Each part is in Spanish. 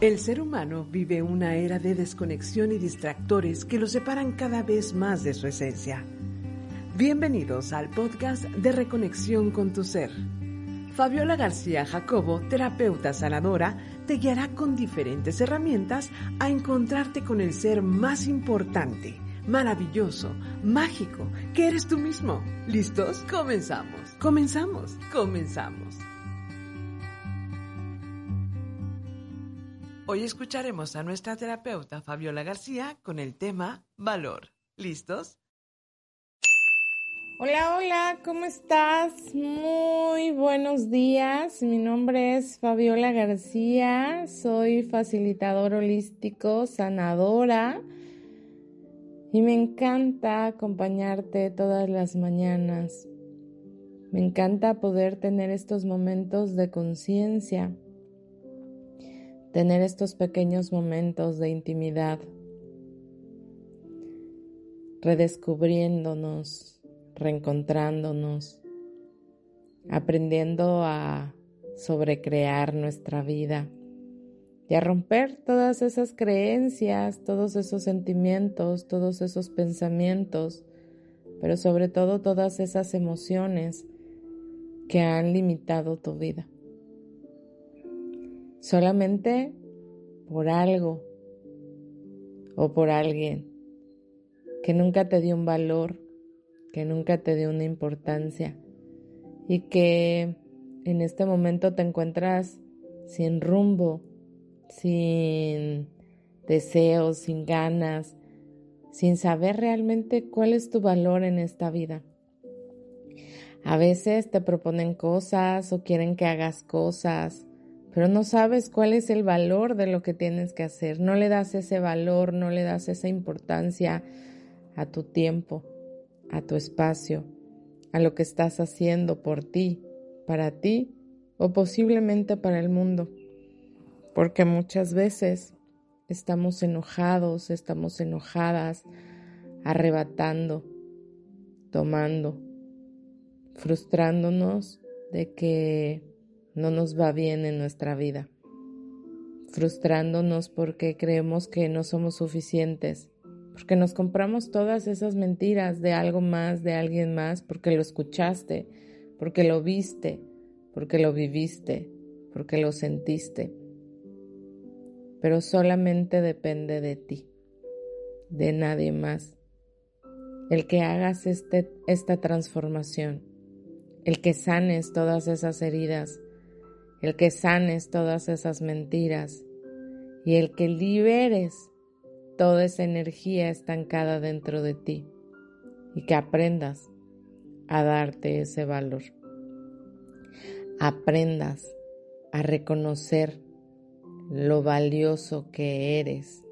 El ser humano vive una era de desconexión y distractores que lo separan cada vez más de su esencia. Bienvenidos al podcast de Reconexión con tu Ser. Fabiola García Jacobo, terapeuta sanadora, te guiará con diferentes herramientas a encontrarte con el ser más importante, maravilloso, mágico, que eres tú mismo. ¿Listos? Comenzamos, comenzamos, comenzamos. Hoy escucharemos a nuestra terapeuta Fabiola García con el tema valor. ¿Listos? Hola, hola, ¿cómo estás? Muy buenos días. Mi nombre es Fabiola García, soy facilitador holístico, sanadora y me encanta acompañarte todas las mañanas. Me encanta poder tener estos momentos de conciencia, tener estos pequeños momentos de intimidad, redescubriéndonos reencontrándonos, aprendiendo a sobrecrear nuestra vida y a romper todas esas creencias, todos esos sentimientos, todos esos pensamientos, pero sobre todo todas esas emociones que han limitado tu vida. Solamente por algo o por alguien que nunca te dio un valor que nunca te dio una importancia y que en este momento te encuentras sin rumbo, sin deseos, sin ganas, sin saber realmente cuál es tu valor en esta vida. A veces te proponen cosas o quieren que hagas cosas, pero no sabes cuál es el valor de lo que tienes que hacer. No le das ese valor, no le das esa importancia a tu tiempo a tu espacio, a lo que estás haciendo por ti, para ti o posiblemente para el mundo. Porque muchas veces estamos enojados, estamos enojadas, arrebatando, tomando, frustrándonos de que no nos va bien en nuestra vida, frustrándonos porque creemos que no somos suficientes, porque nos compramos todas esas mentiras de algo más, de alguien más, porque lo escuchaste, porque lo viste, porque lo viviste, porque lo sentiste. Pero solamente depende de ti, de nadie más. El que hagas este, esta transformación, el que sanes todas esas heridas, el que sanes todas esas mentiras y el que liberes toda esa energía estancada dentro de ti y que aprendas a darte ese valor. Aprendas a reconocer lo valioso que eres,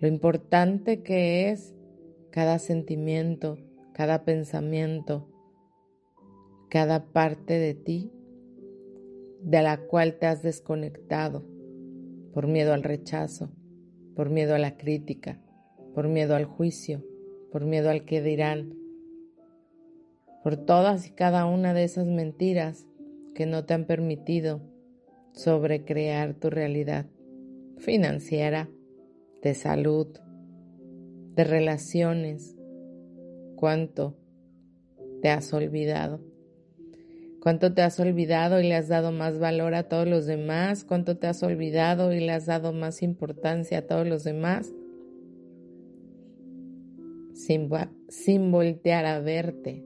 lo importante que es cada sentimiento, cada pensamiento, cada parte de ti de la cual te has desconectado por miedo al rechazo, por miedo a la crítica, por miedo al juicio, por miedo al que dirán, por todas y cada una de esas mentiras que no te han permitido sobrecrear tu realidad financiera, de salud, de relaciones. ¿Cuánto te has olvidado? ¿Cuánto te has olvidado y le has dado más valor a todos los demás? ¿Cuánto te has olvidado y le has dado más importancia a todos los demás? Sin, sin voltear a verte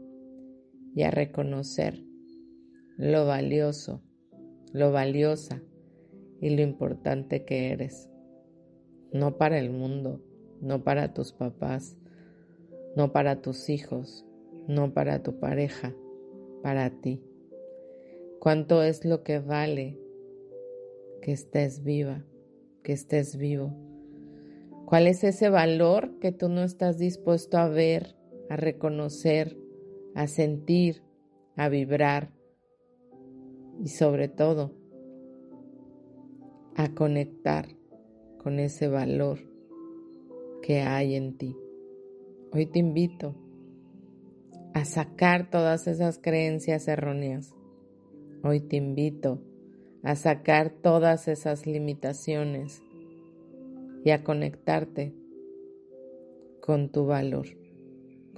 y a reconocer lo valioso, lo valiosa y lo importante que eres. No para el mundo, no para tus papás, no para tus hijos, no para tu pareja, para ti cuánto es lo que vale que estés viva, que estés vivo. ¿Cuál es ese valor que tú no estás dispuesto a ver, a reconocer, a sentir, a vibrar y sobre todo a conectar con ese valor que hay en ti? Hoy te invito a sacar todas esas creencias erróneas Hoy te invito a sacar todas esas limitaciones y a conectarte con tu valor,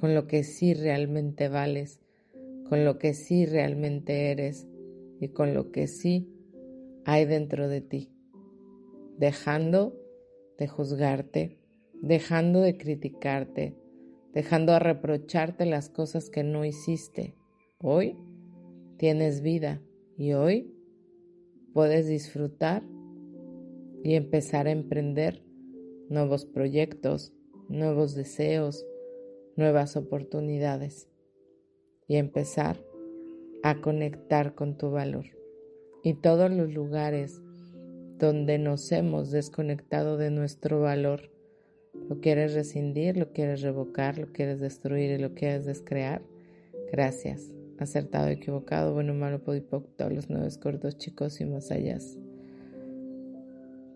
con lo que sí realmente vales, con lo que sí realmente eres y con lo que sí hay dentro de ti, dejando de juzgarte, dejando de criticarte, dejando de reprocharte las cosas que no hiciste. Hoy tienes vida y hoy puedes disfrutar y empezar a emprender nuevos proyectos, nuevos deseos, nuevas oportunidades y empezar a conectar con tu valor. Y todos los lugares donde nos hemos desconectado de nuestro valor, lo quieres rescindir, lo quieres revocar, lo quieres destruir y lo quieres descrear. Gracias. Acertado, equivocado, bueno, malo, podipoc, todos los nueve cortos, chicos y más allá.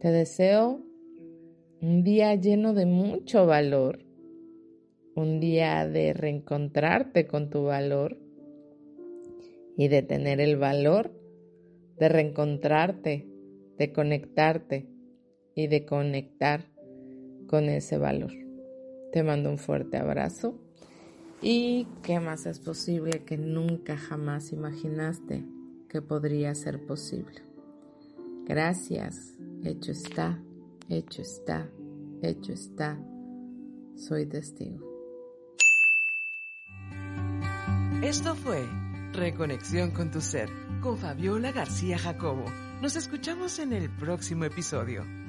Te deseo un día lleno de mucho valor, un día de reencontrarte con tu valor y de tener el valor de reencontrarte, de conectarte y de conectar con ese valor. Te mando un fuerte abrazo y qué más es posible que nunca jamás imaginaste que podría ser posible. Gracias, hecho está hecho está, hecho está, soy testigo. Esto fue Reconexión con tu ser con Fabiola García Jacobo. Nos escuchamos en el próximo episodio.